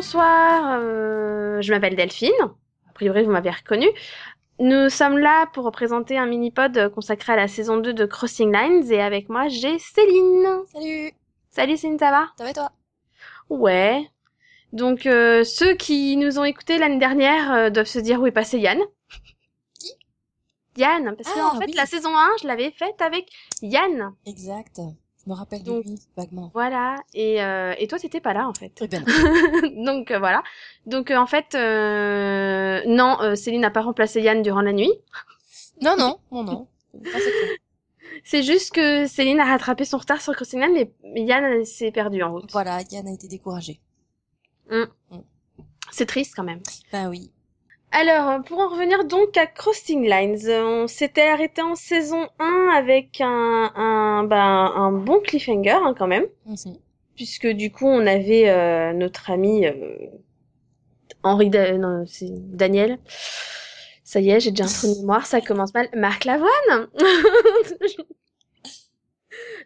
Bonsoir, euh, je m'appelle Delphine. A priori, vous m'avez reconnue. Nous sommes là pour présenter un mini-pod consacré à la saison 2 de Crossing Lines et avec moi, j'ai Céline. Salut Salut Céline, ça va? Ça va et toi? Ouais. Donc, euh, ceux qui nous ont écoutés l'année dernière euh, doivent se dire où est passé Yann. Qui? Yann, parce que Ah, en fait, oui. la saison 1, je l'avais faite avec Yann. Exact. Je me rappelle Donc- de lui, vaguement. Voilà. Et, euh, et toi, t'étais pas là, en fait. Très bien. Donc euh, voilà. Donc euh, en fait, euh, non, euh, Céline n'a pas remplacé Yann durant la nuit. Non, non, non, non. C'est juste que Céline a rattrapé son retard sur Line, mais Yann s'est perdu en route. Voilà, Yann a été découragé. C'est triste quand même. Ben oui. Alors, euh, pour en revenir donc à Crossing Lines, euh, on s'était arrêté en saison 1 avec un, un, bah, un bon cliffhanger hein, quand même, Mhm. puisque du coup on avait euh, notre ami euh, Henri, Da- non, c'est Daniel. Ça y est, j'ai déjà un trou de mémoire, ça commence mal. Marc Lavoine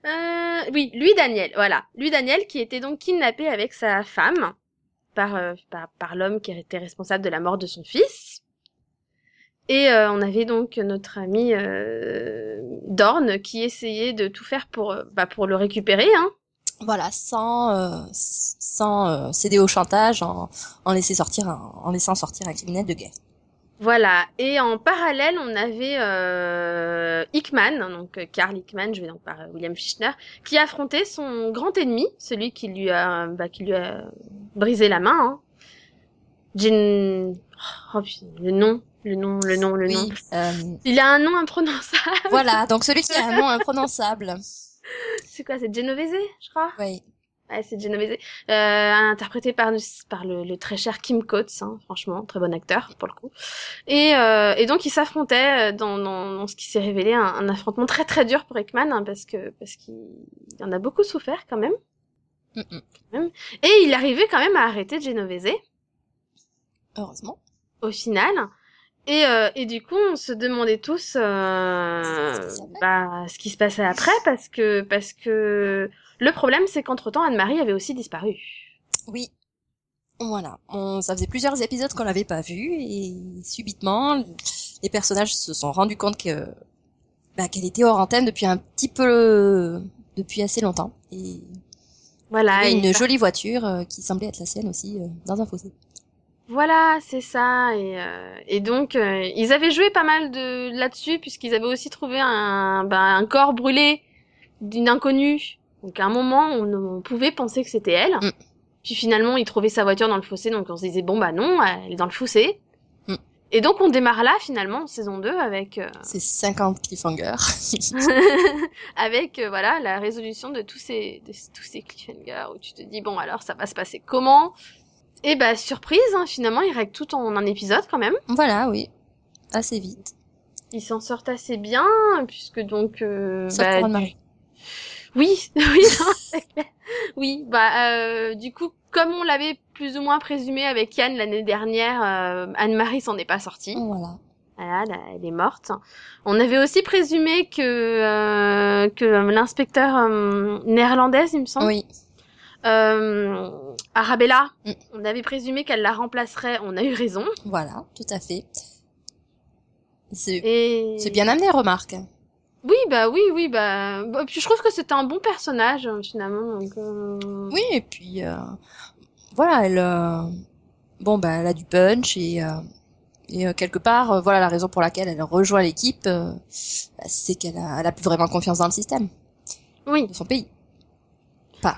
Euh, oui, lui Daniel, voilà. Lui Daniel qui était donc kidnappé avec sa femme par, euh, par, par l'homme qui était responsable de la mort de son fils. Et euh, on avait donc notre ami euh, Dorn qui essayait de tout faire pour, euh, bah, pour le récupérer. Hein. Voilà, sans, euh, sans céder au chantage, en, en, laisser sortir un- en laissant sortir un criminel de guerre. Voilà. Et en parallèle, on avait euh, Hickman, donc euh, Karl Hickman, je vais donc par euh, William Fichtner, qui affrontait son grand ennemi, celui qui lui a, bah, qui lui a brisé la main. Hein. Oh, putain, le nom, le nom, le nom, le nom. Euh, Il a un nom imprononçable. voilà, donc celui qui a un nom imprononçable. C'est quoi C'est Genovese, je crois? Oui. Ouais, c'est Genovese. Euh, interprété par, par le, le très cher Kim Coates, hein, franchement, très bon acteur pour le coup. Et, euh, et donc ils s'affrontaient euh, dans, dans, dans ce qui s'est révélé un, un affrontement très très dur pour Ekman, hein, parce que parce qu'il il en a beaucoup souffert quand même. Mhm. Et il arrivait quand même à arrêter Genovese Heureusement. au final. Et, euh, et du coup, on se demandait tous euh, bah, ce qui se passait après, parce que parce que le problème, c'est qu'entre temps, Anne-Marie avait aussi disparu. Oui. Voilà. On, ça faisait plusieurs épisodes qu'on l'avait pas vue et subitement, les personnages se sont rendus compte que bah, qu'elle était hors antenne depuis un petit peu, depuis assez longtemps. Et il y Voilà. avait et une ça- jolie voiture euh, qui semblait être la sienne aussi euh, dans un fossé. Voilà, c'est ça. Et, euh, et donc, euh, ils avaient joué pas mal de là-dessus, puisqu'ils avaient aussi trouvé un, ben, un corps brûlé d'une inconnue. Donc, à un moment, on, on pouvait penser que c'était elle. Mm. Puis finalement, ils trouvaient sa voiture dans le fossé, donc on se disait, bon, bah non, elle est dans le fossé. Mm. Et donc, on démarre là, finalement, en saison 2, avec, euh, C'est 50 cliffhangers. avec euh, voilà, la résolution de tous ces, de tous ces cliffhangers, où tu te dis, bon, alors, ça va se passer comment? Et bah, surprise, hein, finalement, ils règlent tout en un épisode, quand même. voilà, oui. Assez vite. Ils s'en sortent assez bien, puisque donc... Euh, Sauf bah, pour Anne-Marie. Oui, oui, non. Oui, bah euh, du coup, comme on l'avait plus ou moins présumé avec Yann l'année dernière, euh, Anne-Marie s'en est pas sortie. Voilà. Voilà, là, elle est morte. On avait aussi présumé que euh, que l'inspecteur euh, néerlandaise, il me semble, Oui. euh, Arabella, Mm. on avait présumé qu'elle la remplacerait. On a eu raison. Voilà, tout à fait. C'est Et c'est bien amené, remarque. Oui, bah oui, oui, bah. bah, puis je trouve que c'était un bon personnage hein, finalement. Donc, euh, Oui, et puis euh, voilà, elle, euh, bon bah, elle a du punch et euh, et euh, quelque part, euh, voilà la raison pour laquelle elle rejoint l'équipe, euh, bah, c'est qu'elle a, elle a plus vraiment confiance dans le système Oui. de son pays.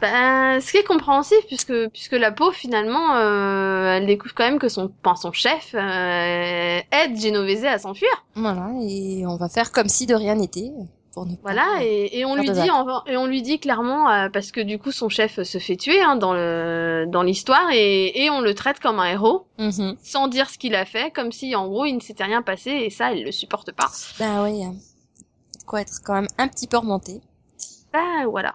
Bah, ce qui est compréhensif puisque puisque la peau finalement, euh, elle découvre quand même que son, enfin, son chef euh, aide Genovese à s'enfuir. Voilà, et on va faire comme si de rien n'était. Pour ne pas- Voilà, et, et on lui dit en- et on lui dit clairement euh, parce que du coup son chef se fait tuer hein, dans le dans l'histoire et et on le traite comme un héros Mhm. sans dire ce qu'il a fait, comme si en gros il ne s'était rien passé et ça elle le supporte pas. Ben oui, hein. quoi être quand même un petit peu remonté. Bah voilà.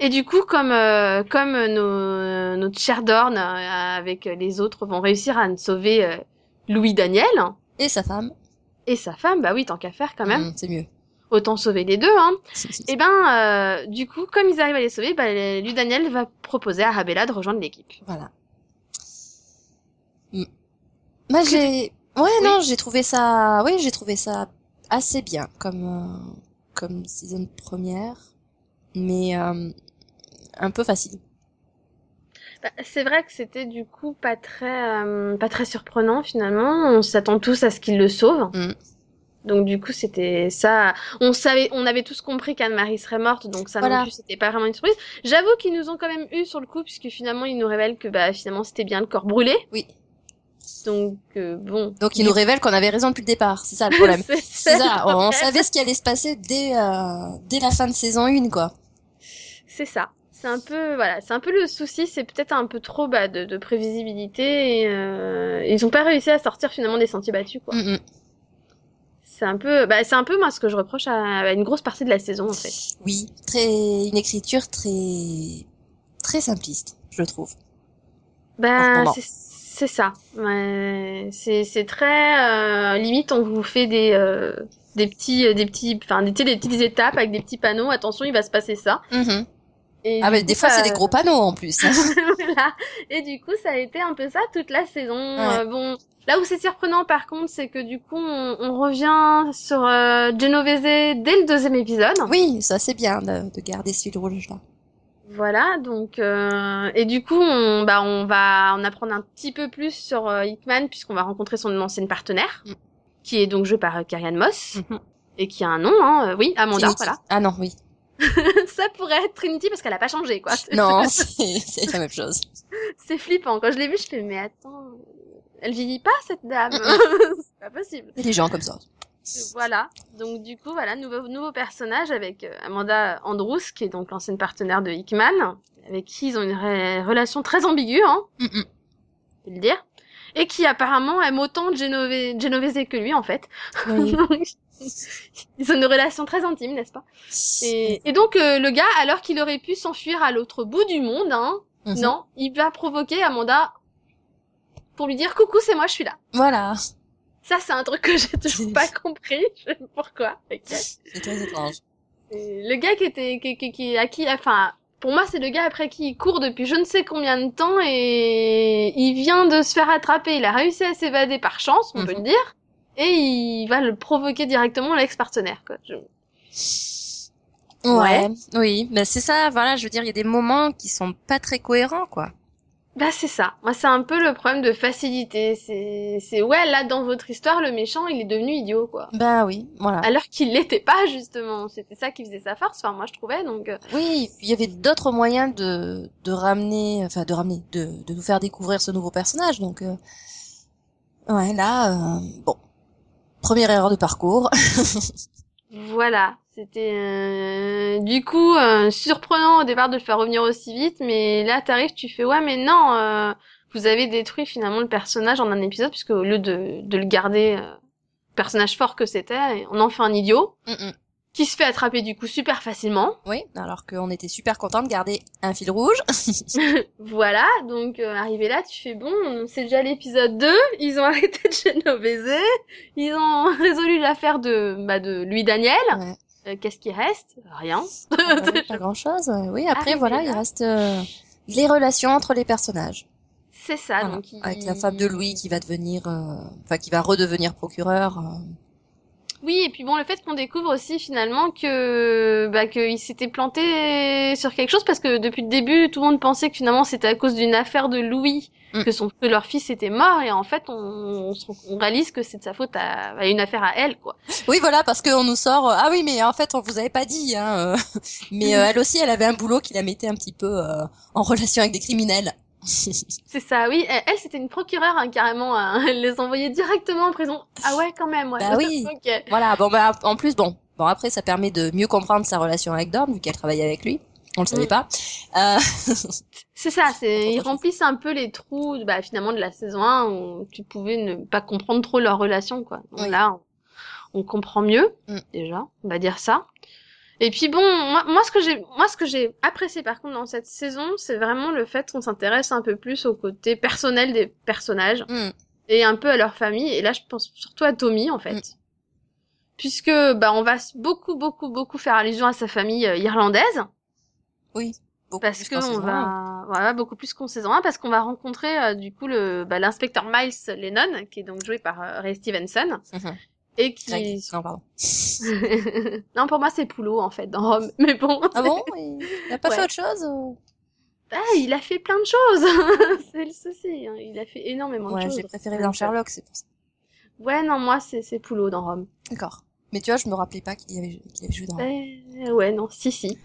Et du coup, comme euh, comme nos, notre cher Dorn euh, avec les autres vont réussir à sauver euh, Louis Daniel Et sa femme. et sa femme, bah oui, tant qu'à faire quand même. Mhm, c'est mieux. autant sauver les deux. Hein. Et ben, euh, du coup, comme ils arrivent à les sauver, bah, lui Daniel va proposer à Arabella de rejoindre l'équipe. Voilà. Mm. Moi, j'ai, ouais, non, j'ai trouvé ça, oui, j'ai trouvé ça assez bien comme euh, comme saison première, mais euh, un peu facile. Bah, c'est vrai que c'était du coup pas très euh, pas très surprenant finalement. On s'attend tous à ce qu'il le sauve. Mm. Donc du coup c'était ça. On savait, on avait tous compris qu'Anne-Marie serait morte, donc ça Voilà. non plus c'était pas vraiment une surprise. J'avoue qu'ils nous ont quand même eu sur le coup puisque finalement ils nous révèlent que bah finalement c'était bien le corps brûlé. Oui. Donc euh, bon. Donc il nous révèle qu'on avait raison depuis le départ, c'est ça le problème. C'est ça, on, savait ce qui allait se passer dès euh, dès la fin de saison 1 quoi. C'est ça. C'est un peu voilà, c'est un peu le souci, c'est peut-être un peu trop bah, de, de prévisibilité et euh, ils ont pas réussi à sortir finalement des sentiers battus quoi. Mm. C'est un peu bah c'est un peu moi ce que je reproche à, à une grosse partie de la saison en fait. Oui, très une écriture très très simpliste, je trouve. Ben moment. c'est ça. Ouais, c'est c'est très euh, limite on vous fait des euh, des petits des petits enfin des, des petites étapes avec des petits panneaux attention il va se passer ça. Mhm. Et Ah mais des coup, fois ça- c'est des gros panneaux en plus. voilà. Et du coup, ça a été un peu ça toute la saison. Ouais. Euh, bon, là où c'est surprenant par contre, c'est que du coup, on, on revient sur euh, Genovese dès le deuxième épisode. oui, ça c'est bien de, de garder ce fil rouge là. Voilà, donc euh, et du coup, on bah on va en apprendre un petit peu plus sur euh, Hickman puisqu'on va rencontrer son ancienne partenaire, Mm. qui est donc jouée par euh, Carrie Ann Moss Mhm. et qui a un nom, hein, oui, Amanda, voilà. Ah non, oui. ça pourrait être Trinity parce qu'elle a pas changé quoi. Non, c'est la même chose. c'est flippant. Quand je l'ai vue, je fais mais attends, elle vieillit pas cette dame, c'est pas possible. Il y a des gens comme ça. Voilà. Donc du coup, voilà, nouveau nouveau personnage avec euh, Amanda Andrews, qui est donc l'ancienne partenaire de Hickman, avec qui ils ont une relation très ambiguë, hein, Mm, mm. faut le dire, et qui apparemment aime autant Genove- Genovese que lui en fait. Oui. ils ont une relation très intime, n'est-ce pas? Et, et donc euh, le gars, alors qu'il aurait pu s'enfuir à l'autre bout du monde, hein, Mhm. non, il va provoquer Amanda pour lui dire coucou, c'est moi, je suis là. Voilà. Ça, c'est un truc que j'ai toujours pas compris. Je sais pas pourquoi. C'est très étrange. Et Le gars qui était, qui, qui, qui, à qui, enfin, pour moi, c'est le gars après qui il court depuis je ne sais combien de temps et il vient de se faire attraper. Il a réussi à s'évader par chance, on peut Mhm. le dire. Et il va le provoquer directement l'ex-partenaire, quoi. Je- Ouais. Oui, mais c'est ça, voilà, je veux dire, il y a des moments qui sont pas très cohérents, quoi. Bah, c'est ça. Moi, c'est un peu le problème de facilité. C'est, c'est, ouais, là, dans votre histoire, le méchant, il est devenu idiot, quoi. Bah oui, voilà. Alors qu'il l'était pas, justement. C'était ça qui faisait sa force. Enfin, moi, je trouvais, donc, euh, Oui, il y avait d'autres moyens de, de ramener, enfin de ramener, de, de nous faire découvrir ce nouveau personnage. Donc, euh, ouais, là, euh, bon, première erreur de parcours. Voilà, c'était euh, du coup euh, surprenant au départ de le faire revenir aussi vite, mais là t'arrives, tu fais ouais mais non, euh, vous avez détruit finalement le personnage en un épisode puisque au lieu de, de le garder euh, personnage fort que c'était, on en fait un idiot Mm, mm. qui se fait attraper du coup super facilement. oui, alors qu'on était super content de garder un fil rouge. voilà, donc euh, arrivé là, tu fais bon, c'est déjà l'épisode 2, ils ont arrêté de Genovese, ils ont résolu l'affaire de bah de lui Daniel. Ouais. Euh, Qu'est-ce qui reste? Rien. Ouais, pas grand chose. Oui, après, Arrivé voilà, là. il reste euh, les relations entre les personnages. C'est ça, Voilà. donc il- Avec la femme de Louis qui va devenir, euh, enfin, qui va redevenir procureur. Oui, et puis bon, le fait qu'on découvre aussi finalement que bah qu'il s'était planté sur quelque chose parce que depuis le début, tout le monde pensait que finalement c'était à cause d'une affaire de Louis Mm. que son que leur fils était mort et en fait on, on, réalise que c'est de sa faute à, à une affaire à elle quoi. Oui, voilà, parce qu'on nous sort. euh, ah oui, mais en fait, on vous avait pas dit. Hein, euh, mais euh, elle aussi, elle avait un boulot qui la mettait un petit peu euh, en relation avec des criminels. C'est ça, oui. Elle, c'était une procureure hein, carrément. hein. Elle les envoyait directement en prison. Ah ouais, quand même. Ouais. Bah oui. Voilà. Bon, bah, en plus, bon, bon, après, ça permet de mieux comprendre sa relation avec Dorn vu qu'elle travaillait avec lui. On le savait pas. Euh, C'est ça, c'est ils remplissent un peu les trous bah, finalement de la saison 1 où tu pouvais ne pas comprendre trop leur relation quoi. Donc Oui. là, on, on comprend mieux Mm. déjà, on va dire ça. Et puis bon, moi, moi ce que j'ai moi ce que j'ai apprécié par contre dans cette saison, c'est vraiment le fait qu'on s'intéresse un peu plus au côté personnel des personnages mm, et un peu à leur famille et là je pense surtout à Tommy en fait. Mm. puisque bah on va beaucoup beaucoup beaucoup faire allusion à sa famille euh, irlandaise Oui. Beaucoup parce plus que on va voilà beaucoup plus qu'en saison 1 parce qu'on va rencontrer euh, du coup le bah, l'inspecteur Miles Lennon qui est donc joué par euh, Ray Stevenson Mhm. Et Greg. qui Non, pardon. non pour moi c'est Poulot en fait dans Rome mais bon Ah bon Il il a pas Ouais. fait autre chose ou- Ah, il a fait plein de choses c'est le souci hein. il a fait énormément de Ouais, choses j'ai préféré dans Sherlock, c'est pour ça. ouais non moi c'est Poulot dans Rome D'accord. Mais tu vois, je me rappelais pas qu'il avait, joué dans. Euh, ouais, non, si, si.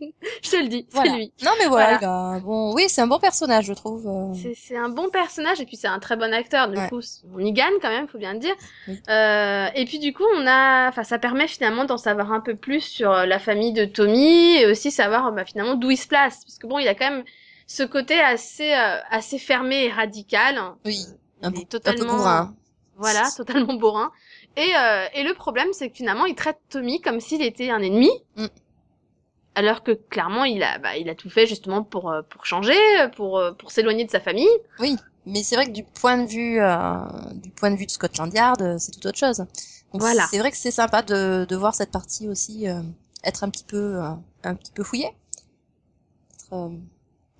Je te le dis, c'est Voilà. lui. Non, mais voilà, Voilà. il a- bon, oui, c'est un bon personnage, je trouve. euh. C'est, c'est un bon personnage et puis c'est un très bon acteur. Du Ouais. coup, on y gagne quand même, faut bien le dire. Oui. Euh, et puis du coup, on a, enfin, ça permet finalement d'en savoir un peu plus sur euh, la famille de Tommy et aussi savoir bah, finalement d'où il se place, parce que bon, il a quand même ce côté assez, euh, assez fermé et radical. Oui, un peu totalement, bourrin. Voilà, totalement bourrin. Et, euh, et le problème, c'est que finalement, il traite Tommy comme s'il était un ennemi. Mm. Alors que clairement, il a, bah, il a tout fait justement pour, euh, pour changer, pour, euh, pour s'éloigner de sa famille. Mais c'est vrai que du point de vue, euh, du point de vue de Scotland Yard, euh, c'est tout autre chose. Donc Voilà. C'est vrai que c'est sympa de, de voir cette partie aussi euh, être un petit peu, euh, un petit peu fouillée. Être, euh,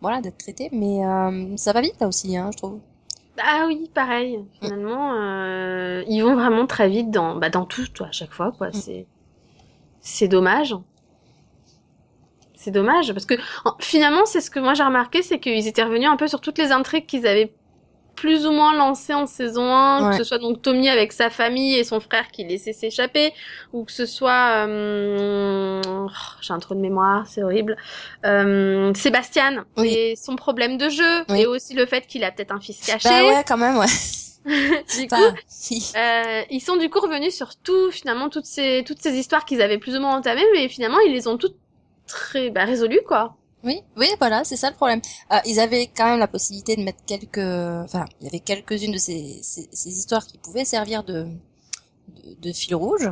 voilà, d'être traité. Mais euh, ça va vite là aussi, hein, je trouve. Ah oui, pareil. Finalement, euh, ils vont vraiment très vite dans, bah, dans tout, toi, à chaque fois, quoi. Mm. C'est, c'est dommage. C'est dommage parce que en- finalement, c'est ce que moi j'ai remarqué, c'est qu'ils étaient revenus un peu sur toutes les intrigues qu'ils avaient plus ou moins lancées en saison 1, Ouais. que ce soit donc Tommy avec sa famille et son frère qui laissait s'échapper, ou que ce soit, euh, oh, j'ai un trou de mémoire, c'est horrible, euh, Sébastien Oui. et son problème de jeu, Oui. et aussi le fait qu'il a peut-être un fils caché. Bah ouais, quand même, ouais. du coup, euh, ils sont du coup revenus sur tout, finalement, toutes ces, toutes ces histoires qu'ils avaient plus ou moins entamées, mais finalement, ils les ont toutes très, bah, résolues, quoi. Oui, oui, voilà, c'est ça le problème. Euh, ils avaient quand même la possibilité de mettre quelques, enfin, il y avait quelques-unes de ces, ces, ces histoires qui pouvaient servir de, de, de fil rouge,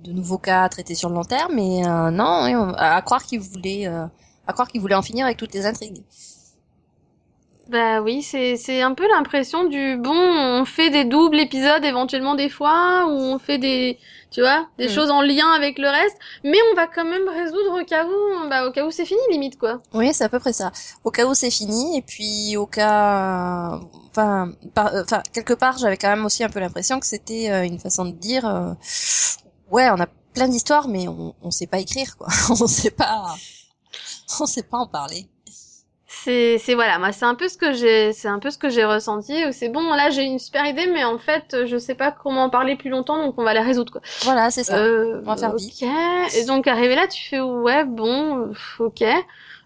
de nouveaux cas traités sur le long terme, mais euh, non, oui, on- à, à croire qu'ils voulaient, euh, à croire qu'ils voulaient en finir avec toutes les intrigues. Bah oui, c'est, c'est un peu l'impression du, bon, on fait des doubles épisodes éventuellement des fois, ou on fait des, tu vois, des Mm. choses en lien avec le reste, mais on va quand même résoudre au cas où, bah, au cas où c'est fini, limite, quoi. Oui, c'est à peu près ça. Au cas où c'est fini, et puis au cas, enfin, par- euh, enfin, quelque part, j'avais quand même aussi un peu l'impression que c'était euh, une façon de dire, euh, ouais, on a plein d'histoires, mais on, on sait pas écrire, quoi. on sait pas, on sait pas en parler. C'est, c'est voilà, moi c'est un peu ce que j'ai, c'est un peu ce que j'ai ressenti. C'est bon, là j'ai une super idée, mais en fait je sais pas comment en parler plus longtemps, donc on va la résoudre quoi. Voilà, c'est ça. Euh, on va faire ok. Et donc arrivé là, tu fais ouais bon, ok.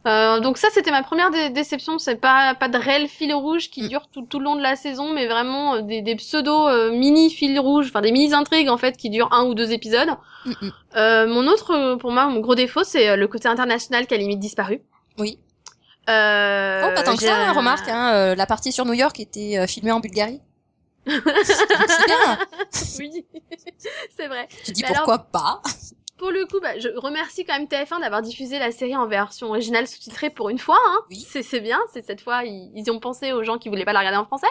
Euh, donc ça c'était ma première dé- déception. C'est pas pas de réel fil rouge qui Mm. dure tout, tout le long de la saison, mais vraiment euh, des, des pseudo euh, mini fils rouges, enfin des mini intrigues en fait qui durent un ou deux épisodes. Mm, mm. Euh, mon autre, pour moi, mon gros défaut, c'est le côté international qui a limite disparu. Oui. Euh, oh, pas tant que ça, remarque, hein, euh, la partie sur New York était euh, filmée en Bulgarie. c'est bien. oui, c'est vrai. Tu dis Mais alors- pourquoi pas? Pour le coup, bah, je remercie quand même TF1 d'avoir diffusé la série en version originale sous-titrée pour une fois. Hein. Oui. C'est c'est bien, c'est cette fois ils, ils ont pensé aux gens qui voulaient pas la regarder en français.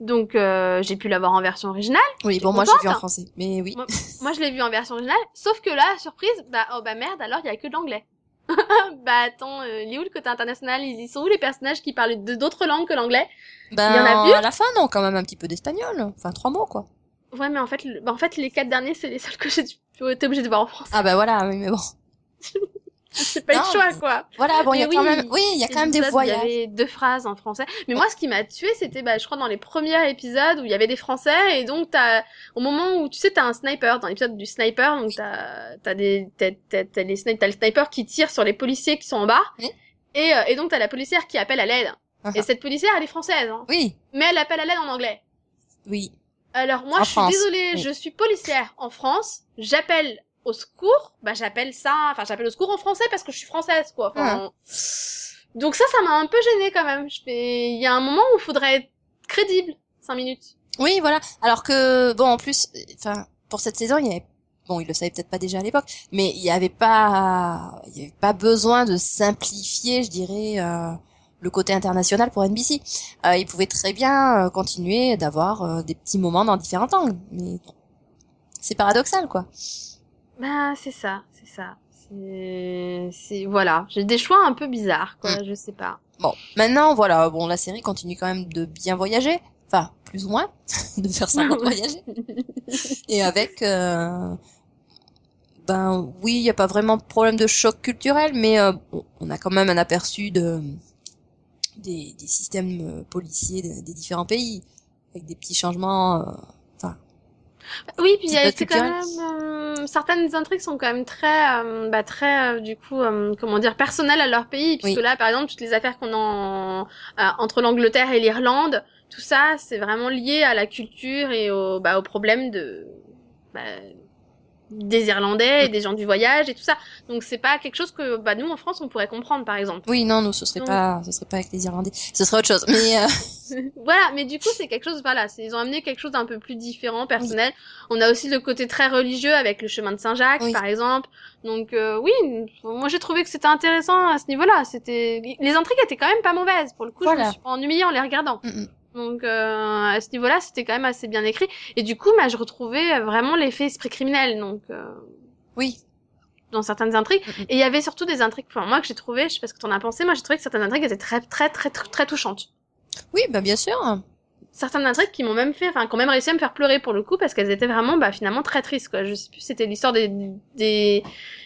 Donc euh, j'ai pu la voir en version originale. Oui, bon, moi j'ai vu en français, mais oui. Moi, moi je l'ai vu en version originale, sauf que là, surprise, bah oh bah merde, alors il y a que de l'anglais. bah attends, euh, il est où le côté international? Ils y sont où les personnages qui parlent d'autres langues que l'anglais? Ben, Il y en a plus? à la fin, non, quand même un petit peu d'espagnol. Enfin, trois mots, quoi. Ouais, mais en fait, le- bah, en fait les quatre derniers, c'est les seuls que j'ai dû- été obligée de voir en français. Ah bah voilà, mais bon. J'ai pas Non, de choix, quoi. Voilà, bon, il y a quand même, oui, il y a C'est quand même des où Il y voyages. avait deux phrases en français. Mais moi, ce qui m'a tué, c'était, bah, je crois, dans les premiers épisodes où il y avait des français. Et donc, t'as, au moment où, tu sais, t'as un sniper, dans l'épisode du sniper, donc t'as, t'as des, t'as, t'as, t'as les sni- t'as le sniper qui tire sur les policiers qui sont en bas. Oui. Et, euh, et donc, t'as la policière qui appelle à l'aide. Et cette policière, elle est française, hein. Oui, Mais elle appelle à l'aide en anglais. oui. Alors, moi, En je suis France, désolée, oui. je suis policière en France. J'appelle au secours. Bah, j'appelle ça, enfin, j'appelle au secours en français parce que je suis française, quoi. Enfin, Donc ça, ça m'a un peu gênée quand même. Je fais, il y a un moment où il faudrait être crédible. Cinq minutes. Oui, voilà. Alors que, bon, en plus, enfin, pour cette saison, il y avait, bon, il le savait peut-être pas déjà à l'époque, mais il y avait pas, il y avait pas besoin de simplifier, je dirais, euh, le côté international pour NBC. Euh, il pouvait très bien euh, continuer d'avoir euh, des petits moments dans différents angles. Mais c'est paradoxal, quoi. Bah, c'est ça, c'est ça. C'est, voilà. J'ai des choix un peu bizarres, quoi. Mm. Je sais pas. Bon, maintenant, voilà, bon, la série continue quand même de bien voyager. Enfin, plus ou moins, de faire ça pour voyager. Et avec, euh, ben oui, il n'y a pas vraiment de problème de choc culturel, mais euh, bon, on a quand même un aperçu de des, des systèmes euh, policiers des, des différents pays, avec des petits changements. euh, Oui, puis il y a Petite c'est quand même euh, certaines intrigues sont quand même très, euh, bah, très euh, du coup, comment dire, personnelles à leur pays, puisque Oui. là, par exemple, toutes les affaires qu'on a en- euh, entre l'Angleterre et l'Irlande, tout ça, c'est vraiment lié à la culture et au, bah, au problème de bah, des Irlandais et des gens du voyage et tout ça. Donc c'est pas quelque chose que bah, nous en France on pourrait comprendre, par exemple. oui, non, nous, ce serait Donc- pas, ce serait pas avec les Irlandais, ce serait autre chose. Mais euh, voilà, mais du coup, c'est quelque chose, voilà, ils ont amené quelque chose d'un peu plus différent, personnel. On a aussi le côté très religieux avec le chemin de Saint-Jacques, Oui. par exemple. Donc, euh, oui, moi j'ai trouvé que c'était intéressant à ce niveau-là. C'était, les intrigues étaient quand même pas mauvaises. Pour le coup, je Voilà. me suis pas ennuyée en les regardant. mm, mm. Donc, euh, à ce niveau-là, c'était quand même assez bien écrit. Et du coup, bah, je retrouvais vraiment l'effet esprit criminel. Donc, euh, oui, dans certaines intrigues. Et il y avait surtout des intrigues, enfin, moi que j'ai trouvé, je sais pas ce que t'en as pensé, moi j'ai trouvé que certaines intrigues étaient très, très, très, très, très touchantes. oui, ben bien sûr. Certaines intrigues qui m'ont même fait, enfin, qui ont même réussi à me faire pleurer pour le coup, parce qu'elles étaient vraiment, bah, finalement très tristes, quoi. Je sais plus, c'était l'histoire des, des,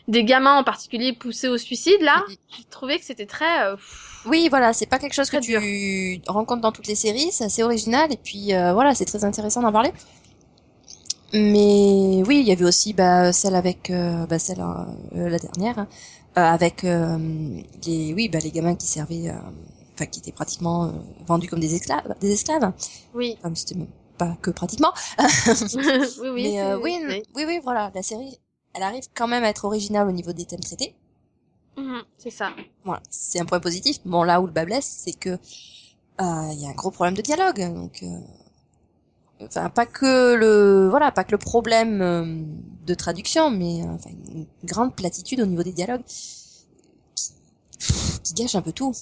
des gamins en particulier poussés au suicide, là. J'ai trouvé que c'était très, euh, Oui, voilà, c'est pas quelque chose que dur. tu rencontres dans toutes les séries, c'est assez original et puis euh, voilà, c'est très intéressant d'en parler. Mais oui, il y avait aussi bah, celle avec euh, bah, celle euh, la dernière hein, euh, avec euh, les oui bah, les gamins qui servaient euh, enfin qui étaient pratiquement euh, vendus comme des esclaves des esclaves. oui. Enfin, c'était même pas que pratiquement. oui, oui. Mais euh, oui, oui. oui oui voilà, la série elle arrive quand même à être originale au niveau des thèmes traités. Mhm, c'est ça. Voilà, c'est un point positif. Bon, là où le bas blesse, c'est que euh, il y a un gros problème de dialogue. Donc, euh, enfin, pas que le, voilà, pas que le problème euh, de traduction, mais euh, enfin, une grande platitude au niveau des dialogues qui, qui gâche un peu tout.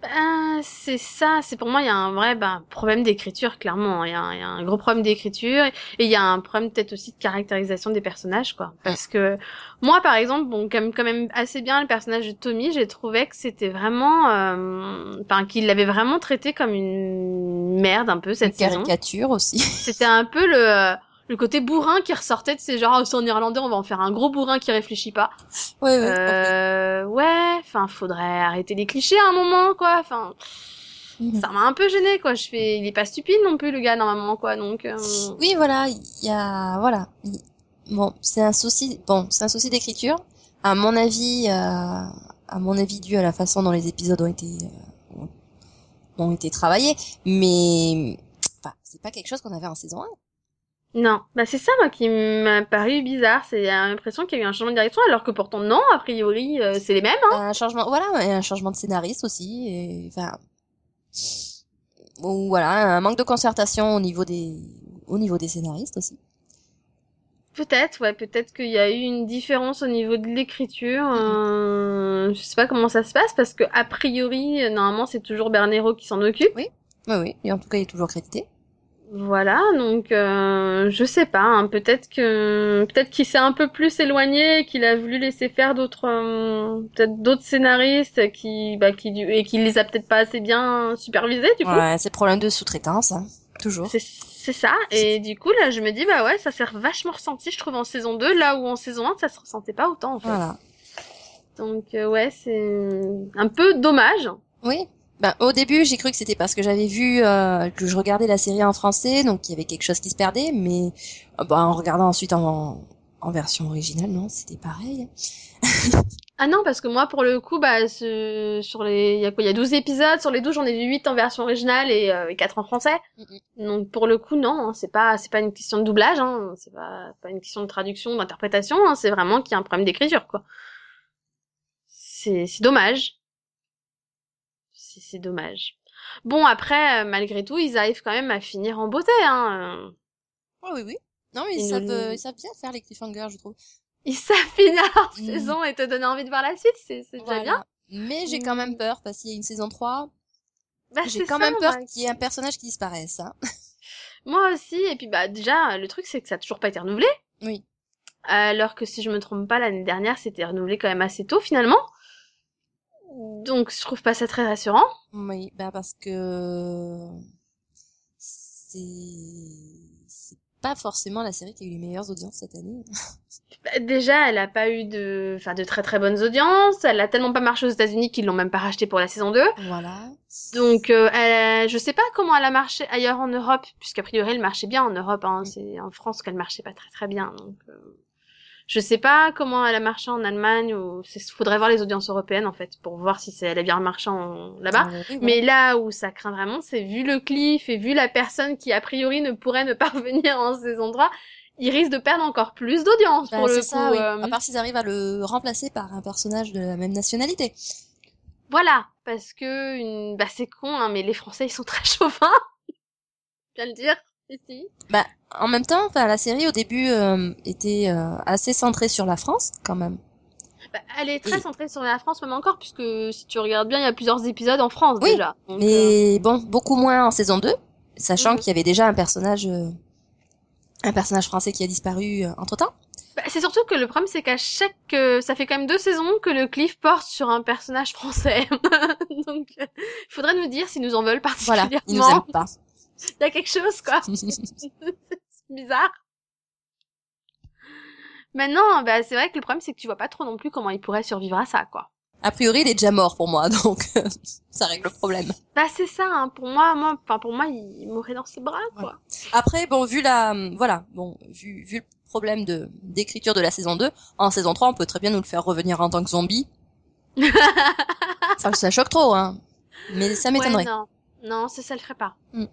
Ben, c'est ça, c'est pour moi, il y a un vrai ben, problème d'écriture, clairement. Il y, a un- il y a un gros problème d'écriture et il y a un problème peut-être aussi de caractérisation des personnages, quoi. Parce que moi, par exemple, bon, comme quand même assez bien le personnage de Tommy, j'ai trouvé que c'était vraiment, euh, enfin, qu'il l'avait vraiment traité comme une merde un peu cette Une saison. caricature aussi. C'était un peu le le côté bourrin qui ressortait de ces genre, oh, c'est en irlandais, on va en faire un gros bourrin qui réfléchit pas. oui, oui. Euh, ouais, enfin, faudrait arrêter les clichés à un moment, quoi. Enfin, ça m'a un peu gêné, quoi. Je fais, il est pas stupide non plus, le gars, normalement, quoi. Donc, euh, Oui, voilà, il y a, voilà. Il- Bon, c'est un souci, bon, c'est un souci d'écriture. À mon avis, euh, à mon avis, dû à la façon dont les épisodes ont été, euh, ont- ont été travaillés. Mais, enfin, c'est pas quelque chose qu'on avait en saison 1. Non. Bah, c'est ça, moi, qui m'a paru bizarre. C'est l'impression qu'il y a eu un changement de direction, alors que pourtant, non, a priori, euh, c'est les mêmes, hein. Un changement, voilà, un changement de scénariste aussi. Et, enfin, ou voilà, un manque de concertation au niveau des, au niveau des scénaristes aussi. Peut-être, ouais, peut-être qu'il y a eu une différence au niveau de l'écriture. Euh, je sais pas comment ça se passe, parce que, a priori, euh, normalement, c'est toujours Bernero qui s'en occupe. Oui, oui, et en tout cas, il est toujours crédité. Voilà, donc euh, je sais pas, hein, peut-être que peut-être qu'il s'est un peu plus éloigné, qu'il a voulu laisser faire d'autres euh, peut-être d'autres scénaristes qui bah qui et qu'il les a peut-être pas assez bien supervisés du coup. Ouais, c'est problème de sous-traitance, hein, toujours. C'est c'est ça et du coup là je me dis bah ouais, ça s'est vachement ressenti je trouve en saison 2 là où en saison 1 ça se ressentait pas autant en fait. Voilà. Donc euh, ouais, c'est un peu dommage. Oui. Ben, au début, j'ai cru que c'était parce que j'avais vu euh, que je regardais la série en français, donc il y avait quelque chose qui se perdait, mais euh, ben, en regardant ensuite en, en version originale, non, c'était pareil. Ah non, parce que moi, pour le coup, bah, ce- sur les, il y a quoi, il y a 12 épisodes, sur les 12, j'en ai vu 8 en version originale et, euh, et 4 en français. Mhm. Donc, pour le coup, non, hein, c'est pas, c'est pas une question de doublage, hein, c'est pas, pas une question de traduction, d'interprétation, hein, c'est vraiment qu'il y a un problème d'écriture, quoi. C'est, c'est dommage. C'est, dommage. Bon, après, euh, malgré tout, ils arrivent quand même à finir en beauté, hein. Oh, oui, oui. Non, mais ils, Ils savent, nous- ils savent bien faire les cliffhangers, je trouve. Ils savent finir leur Mhm. saison et te donner envie de voir la suite, c'est, c'est déjà Voilà. bien. Mais j'ai quand même peur, parce qu'il y a une saison 3, Bah, j'ai quand ça, même peur ouais. qu'il y ait un personnage qui disparaisse. Hein. Moi aussi, et puis bah déjà, le truc c'est que ça a toujours pas été renouvelé. Oui. Alors que si je me trompe pas, l'année dernière, c'était renouvelé quand même assez tôt finalement. Donc je trouve pas ça très rassurant. Oui, bah parce que c'est pas forcément la série qui a eu les meilleures audiences cette année. Bah, déjà, elle a pas eu de, enfin, de très très bonnes audiences. Elle a tellement pas marché aux États-Unis qu'ils l'ont même pas racheté pour la saison 2. Voilà. Donc, euh, elle, je sais pas comment elle a marché ailleurs en Europe, puisqu'a priori elle marchait bien en Europe. Hein. C'est en France qu'elle marchait pas très très bien. Donc, euh, je sais pas comment elle a marché en Allemagne ou faudrait voir les audiences européennes en fait pour voir si c'est elle a bien marché en- là-bas. Oui, voilà. Mais là où ça craint vraiment, c'est vu le cliff et vu la personne qui a priori ne pourrait ne pas revenir en saison 3, il risque de perdre encore plus d'audience Bah, pour le coup. ça, oui. euh. À part s'ils arrivent à le remplacer par un personnage de la même nationalité. Voilà, parce que une... bah c'est con, hein, mais les Français ils sont très chauvins. Bien le dire. Bah, en même temps, enfin, la série au début euh, était euh, assez centrée sur la France, quand même. Bah, elle est très Et- centrée sur la France même encore, puisque si tu regardes bien, il y a plusieurs épisodes en France Oui, déjà. Donc, euh, Mais bon, beaucoup moins en saison 2, sachant Mhm. qu'il y avait déjà un personnage, euh, un personnage français qui a disparu entre temps. bah, c'est surtout que le problème c'est qu'à chaque, euh, ça fait quand même deux saisons que le cliff porte sur un personnage français. Donc, euh, il faudrait nous dire s'ils nous en veulent Voilà, particulièrement. ils nous aiment pas. Il y a quelque chose quoi. c'est bizarre. Maintenant, bah, c'est vrai que le problème c'est que tu vois pas trop non plus comment il pourrait survivre à ça quoi. a priori, il est déjà mort pour moi, donc ça règle le problème. Bah c'est ça, hein. pour moi, moi, enfin pour moi, il mourrait dans ses bras quoi. Après, bon, vu la, voilà, bon, vu, vu le problème de d'écriture de la saison 2, en saison 3, on peut très bien nous le faire revenir en tant que zombie. Enfin, ça choque trop, hein. Mais ça m'étonnerait. Ouais, non, non, ça, ça le ferait pas. Mm.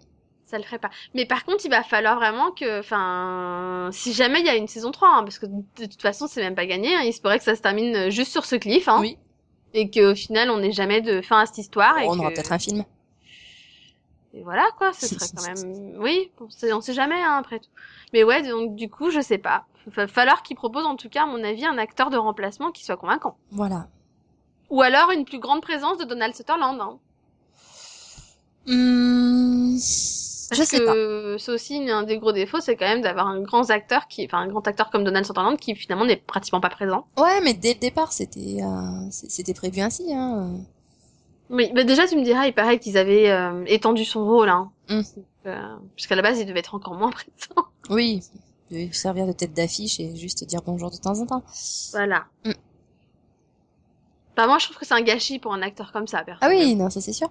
Ça le ferait pas. Mais par contre, il va falloir vraiment que, enfin, si jamais il y a une saison 3, hein, parce que de toute façon, c'est même pas gagné, hein, il se pourrait que ça se termine juste sur ce cliff, hein, oui, et qu'au final, on n'ait jamais de fin à cette histoire. et on aura peut-être un film. Et voilà, quoi, ce serait quand même, oui, on sait, on sait jamais, hein, après tout. Mais ouais, donc, du coup, je sais pas. Il va falloir qu'il propose, en tout cas, à mon avis, un acteur de remplacement qui soit convaincant. Voilà. Ou alors une plus grande présence de Donald Sutherland, hein. Parce je sais pas. que c'est aussi un des gros défauts, c'est quand même d'avoir un grand acteur qui, enfin un grand acteur comme Donald Sutherland qui finalement n'est pratiquement pas présent. Ouais, mais dès le départ, c'était, euh, c'était prévu ainsi, hein. Oui, mais déjà tu me diras, il paraît qu'ils avaient euh, étendu son rôle, hein. Mm. Euh, Puisqu'à la base, il devait être encore moins présent. Oui, il devait servir de tête d'affiche et juste dire bonjour de temps en temps. voilà. Mm. Bah moi, je trouve que c'est un gâchis pour un acteur comme ça, Ah personnellement. oui, non, ça c'est sûr.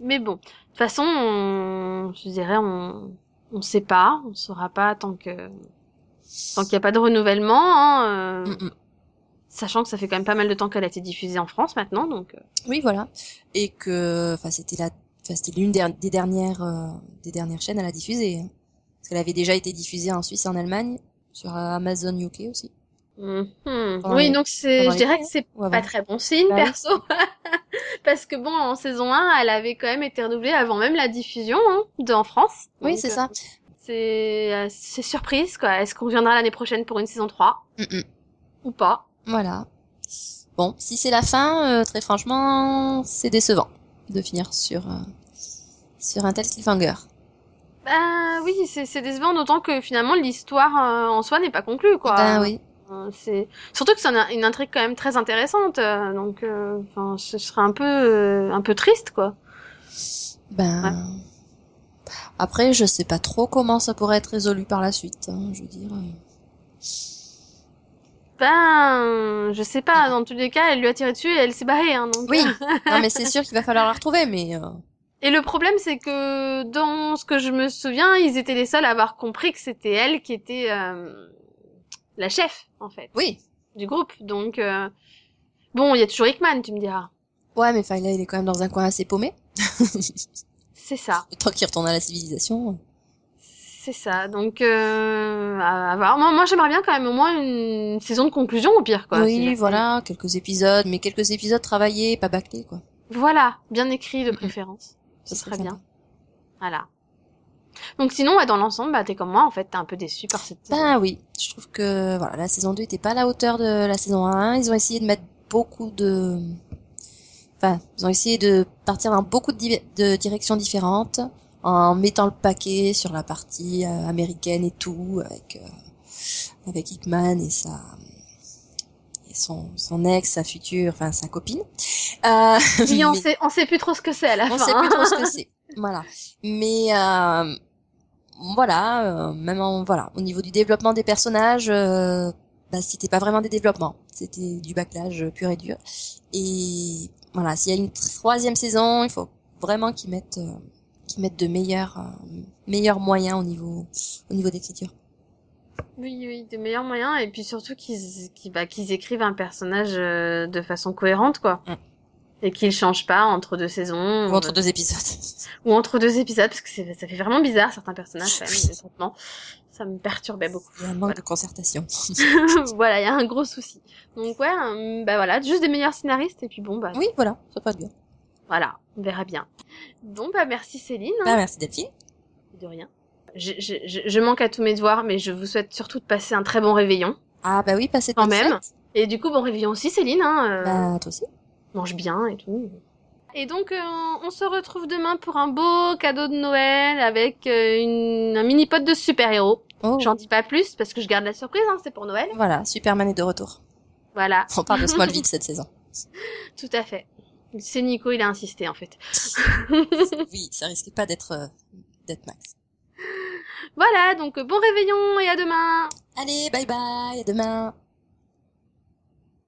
Mais bon, de toute façon, on, je dirais, on, on sait pas, on saura pas tant que, tant qu'il n'y a pas de renouvellement, hein, euh, Mm, mm. sachant que ça fait quand même pas mal de temps qu'elle a été diffusée en France maintenant, donc. euh, Oui, voilà. Et que, enfin, c'était la, enfin, c'était l'une des, des dernières, euh, des dernières chaînes à la diffuser. hein. Parce qu'elle avait déjà été diffusée en Suisse et en Allemagne, sur euh, Amazon UK aussi. Mhm. Oui, les- donc c'est, je dirais que c'est ou avant pas très bon signe, Bah perso. Parce que bon, en saison 1, elle avait quand même été renouvelée avant même la diffusion, hein, de, en France. Oui, c'est euh, ça. C'est, euh, c'est surprise, quoi. Est-ce qu'on reviendra l'année prochaine pour une saison 3? Mm, mm. Ou pas? Voilà. Bon, si c'est la fin, euh, très franchement, c'est décevant de finir sur, euh, sur un tel cliffhanger. Bah oui, c'est, c'est décevant, d'autant que finalement l'histoire euh, en soi n'est pas conclue, quoi. Ben oui. C'est surtout que c'est une, une intrigue quand même très intéressante, euh, donc euh, enfin, ce serait un peu euh, un peu triste, quoi. Ben. Après, je sais pas trop comment ça pourrait être résolu par la suite, hein, je veux dire. Ben, je sais pas. Dans tous les cas, elle lui a tiré dessus et elle s'est barrée, hein, donc. Oui. non, mais c'est sûr qu'il va falloir la retrouver, mais euh, Et le problème, c'est que dans ce que je me souviens, ils étaient les seuls à avoir compris que c'était elle qui était euh, la chef, en fait, oui. du groupe. Donc, euh, bon, il y a toujours Hickman, tu me diras. Ouais, mais enfin, là, il est quand même dans un coin assez paumé. C'est ça, temps qu'il retourne à la civilisation. c'est ça. Donc, euh, à voir. Moi, moi j'aimerais bien quand même au moins une saison de conclusion, au pire, quoi. oui, Si- voilà, quelques épisodes, mais quelques épisodes travaillés, pas bâclés, quoi. Voilà, bien écrit de préférence. Ce serait bien. Voilà. Donc sinon, ouais, dans l'ensemble, bah, t'es comme moi, en fait, t'es un peu déçu par cette saison. Ben oui, je trouve que voilà, la saison 2 était pas à la hauteur de la saison 1. Ils ont essayé de mettre beaucoup de... Enfin, ils ont essayé de partir dans beaucoup de, directions différentes, en mettant le paquet sur la partie euh, américaine et tout, avec euh, avec Hickman et sa et son son ex, sa future, enfin sa copine. Euh, oui, on sait on sait plus trop ce que c'est à la on fin. On sait plus trop ce que c'est. Voilà. Mais euh, voilà, même en, voilà, au niveau du développement des personnages, bah, c'était pas vraiment des développements, c'était du backlash pur et dur. Et voilà, s'il y a une troisième saison, il faut vraiment qu'ils mettent euh, qu'ils mettent de meilleurs euh, meilleurs moyens au niveau au niveau d'écriture. Oui, oui, de meilleurs moyens et puis surtout qu'ils qu'ils bah, qu'ils écrivent un personnage euh, de façon cohérente quoi. Mm. Et qu'ils changent pas entre deux saisons ou entre deux épisodes. Ou entre deux épisodes parce que ça fait vraiment bizarre certains personnages quand même les traitements ça me perturbait beaucoup. Il y a un manque de concertation. voilà, il y a un gros souci. Donc ouais, bah voilà, juste des meilleurs scénaristes et puis bon bah. Oui, voilà, ça passe bien. Voilà, on verra bien. Bon bah merci Céline. Bah merci Delphine. De rien. Je, je, je, manque à tous mes devoirs, mais je vous souhaite surtout de passer un très bon réveillon. Ah bah oui, passer quand même. Et du coup, bon réveillon aussi Céline. Hein, euh... Bah toi aussi. Mange bien et tout. Et donc, euh, on se retrouve demain pour un beau cadeau de Noël avec euh, une, un mini pot de super-héros. Oh. J'en dis pas plus parce que je garde la surprise, hein, c'est pour Noël. Voilà, Superman est de retour. Voilà. On parle de Smallville cette saison. Tout à fait. C'est Nico, il a insisté en fait. oui, ça risquait pas d'être euh, d'être Max. Voilà, donc bon réveillon et à demain. Allez, bye bye, à demain.